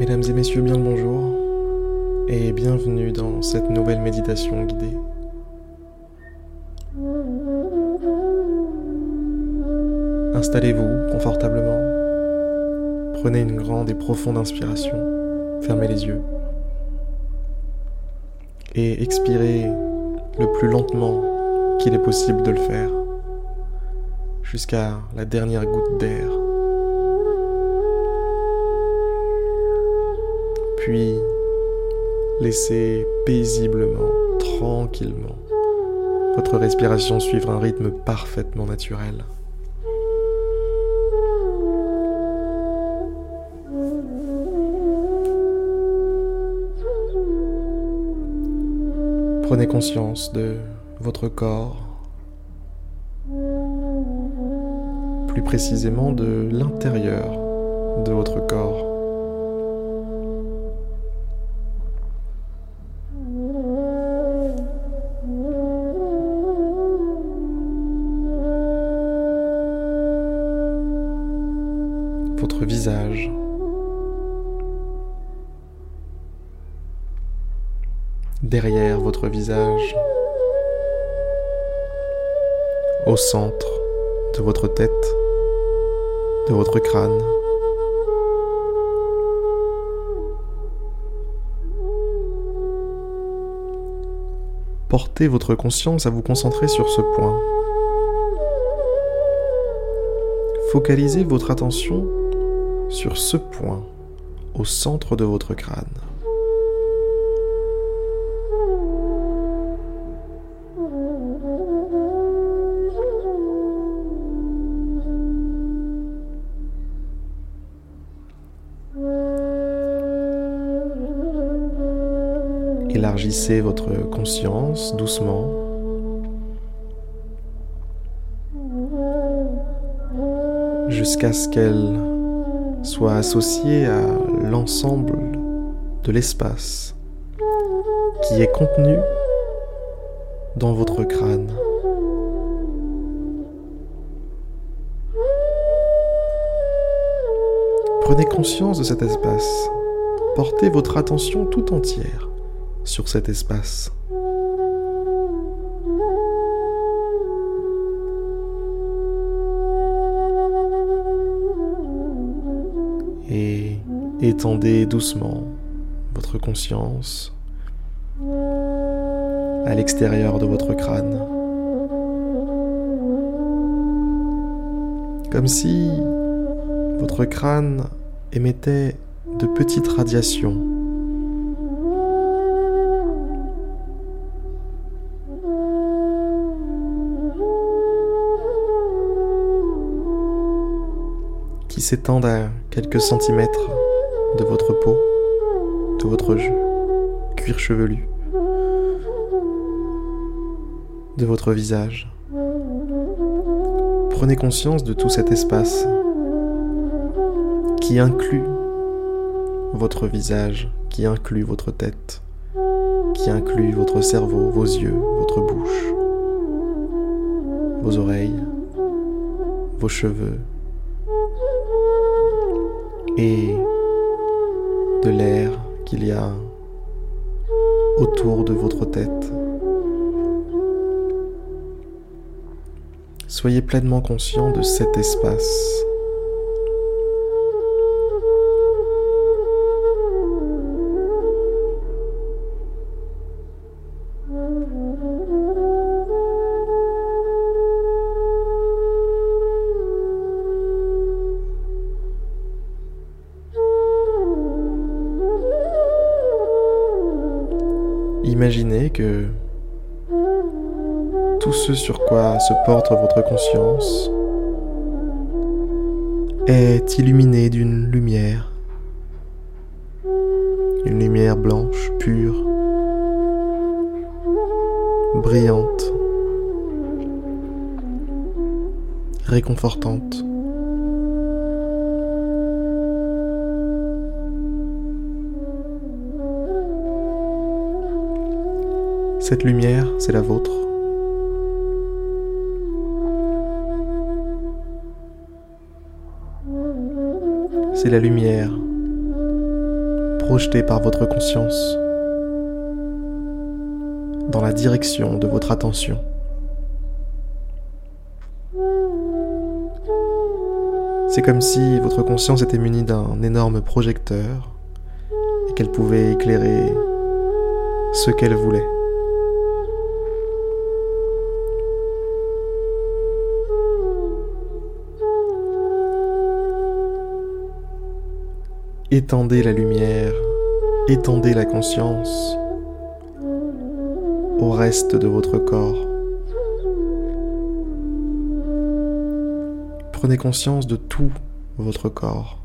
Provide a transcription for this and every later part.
Mesdames et messieurs, bien le bonjour et bienvenue dans cette nouvelle méditation guidée. Installez-vous confortablement, prenez une grande et profonde inspiration, fermez les yeux et expirez le plus lentement qu'il est possible de le faire jusqu'à la dernière goutte d'air. Puis laissez paisiblement, tranquillement, votre respiration suivre un rythme parfaitement naturel. Prenez conscience de votre corps, plus précisément de l'intérieur de votre corps. Votre visage. Derrière votre visage, au centre de votre tête, de votre crâne. Portez votre conscience à vous concentrer sur ce point. Focalisez votre attention sur ce point au centre de votre crâne. Élargissez votre conscience doucement. jusqu'à ce qu'elle soit associée à l'ensemble de l'espace qui est contenu dans votre crâne. Prenez conscience de cet espace. Portez votre attention tout entière sur cet espace. Étendez doucement votre conscience à l'extérieur de votre crâne. Comme si votre crâne émettait de petites radiations qui s'étendent à quelques centimètres de votre peau, de votre cuir chevelu, de votre visage. Prenez conscience de tout cet espace qui inclut votre visage, qui inclut votre tête, qui inclut votre cerveau, vos yeux, votre bouche, vos oreilles, vos cheveux, et de l'air qu'il y a autour de votre tête. Soyez pleinement conscient de cet espace. Imaginez que tout ce sur quoi se porte votre conscience est illuminé d'une lumière, une lumière blanche, pure, brillante, réconfortante. Cette lumière, c'est la vôtre. C'est la lumière projeté par votre conscience dans la direction de votre attention. C'est comme si votre conscience était munie d'un énorme projecteur et qu'elle pouvait éclairer ce qu'elle voulait. Étendez la lumière, étendez la conscience au reste de votre corps. Prenez conscience de tout votre corps.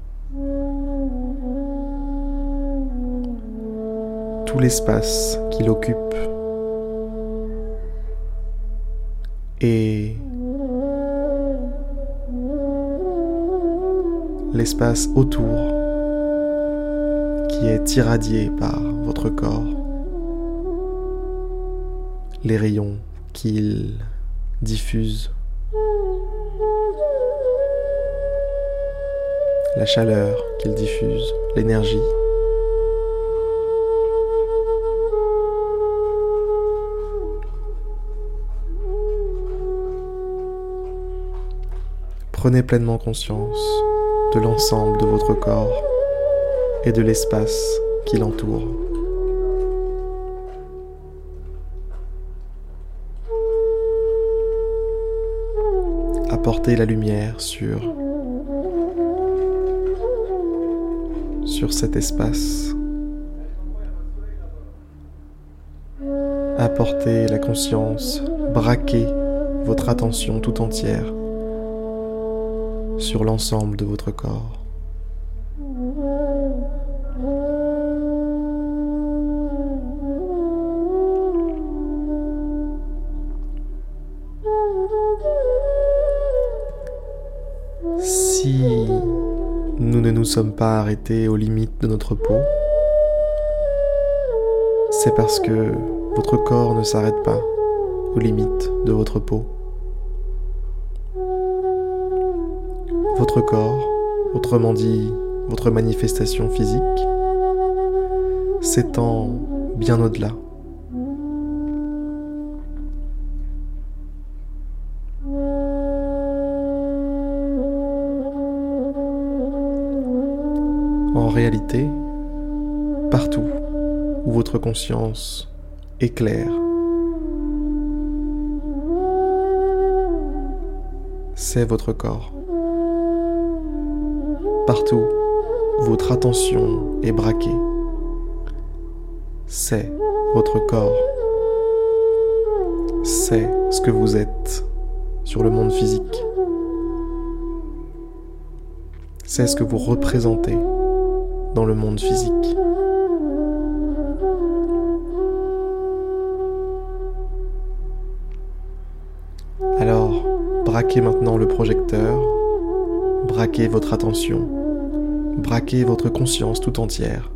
Tout l'espace qu'il occupe. Et l'espace autour est irradié par votre corps, les rayons qu'il diffuse, la chaleur qu'il diffuse, l'énergie. Prenez pleinement conscience de l'ensemble de votre corps et de l'espace qui l'entoure. Apportez la lumière sur sur cet espace. Apportez la conscience, braquez votre attention tout entière sur l'ensemble de votre corps. Nous sommes pas arrêtés aux limites de notre peau, c'est parce que votre corps ne s'arrête pas aux limites de votre peau. Votre corps, autrement dit votre manifestation physique, s'étend bien au-delà. Réalité, partout où votre conscience éclaire, c'est votre corps. Partout, votre attention est braquée. C'est votre corps. C'est ce que vous êtes sur le monde physique. C'est ce que vous représentez dans le monde physique. Alors, braquez maintenant le projecteur, braquez votre attention, braquez votre conscience tout entière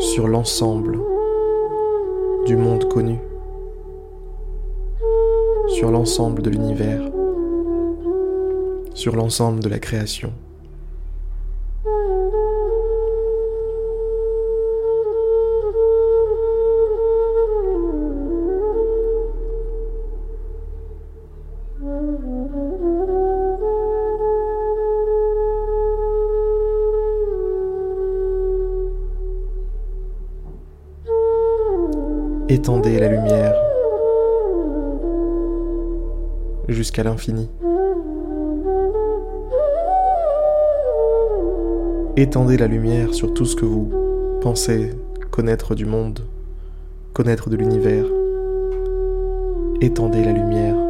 sur l'ensemble du monde connu, sur l'ensemble de l'univers, sur l'ensemble de la création. Étendez la lumière jusqu'à l'infini. Étendez la lumière sur tout ce que vous pensez connaître du monde, connaître de l'univers. Étendez la lumière.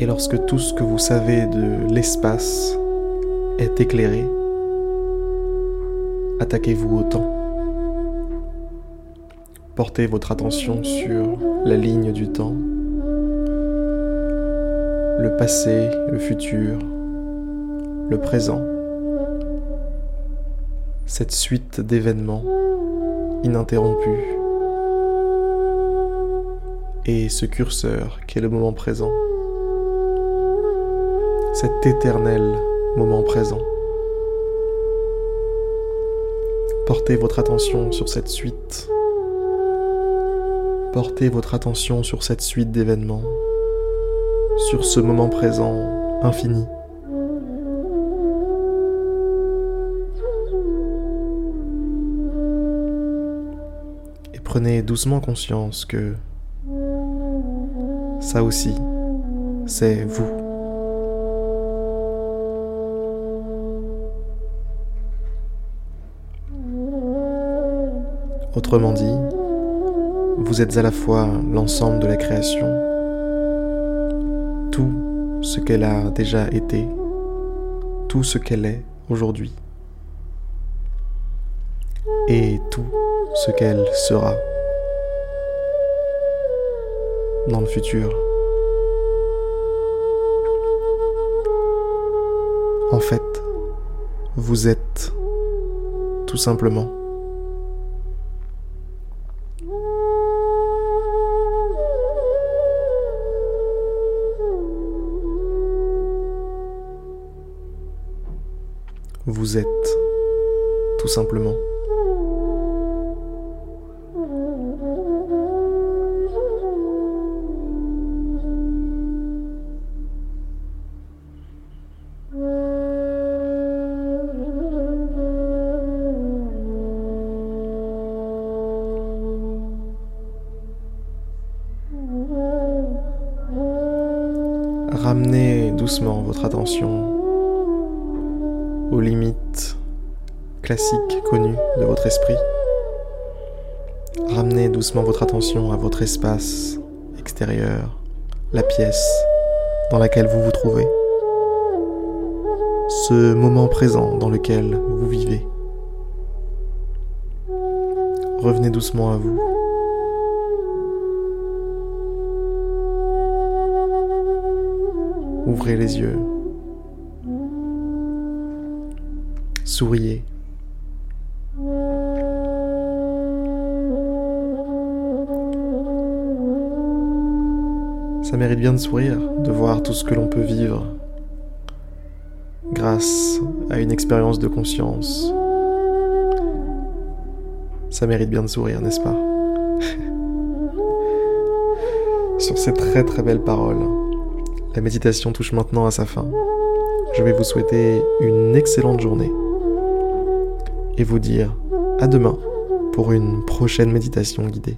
Et lorsque tout ce que vous savez de l'espace est éclairé, attaquez-vous au temps. Portez votre attention sur la ligne du temps, le passé, le futur, le présent, cette suite d'événements ininterrompus et ce curseur qui est le moment présent, cet éternel moment présent. Portez votre attention sur cette suite. Portez votre attention sur cette suite d'événements, sur ce moment présent infini. Et prenez doucement conscience que ça aussi, c'est vous. Autrement dit, vous êtes à la fois l'ensemble de la création, tout ce qu'elle a déjà été, tout ce qu'elle est aujourd'hui, et tout ce qu'elle sera dans le futur. En fait, vous êtes tout simplement vous êtes, tout simplement. Ramenez doucement votre attention aux limites classiques connues de votre esprit. Ramenez doucement votre attention à votre espace extérieur, la pièce dans laquelle vous vous trouvez, ce moment présent dans lequel vous vivez. Revenez doucement à vous. Ouvrez les yeux. Souriez. Ça mérite bien de sourire, de voir tout ce que l'on peut vivre grâce à une expérience de conscience. Ça mérite bien de sourire, n'est-ce pas? Sur ces très très belles paroles, la méditation touche maintenant à sa fin. Je vais vous souhaiter une excellente journée et vous dire à demain pour une prochaine méditation guidée.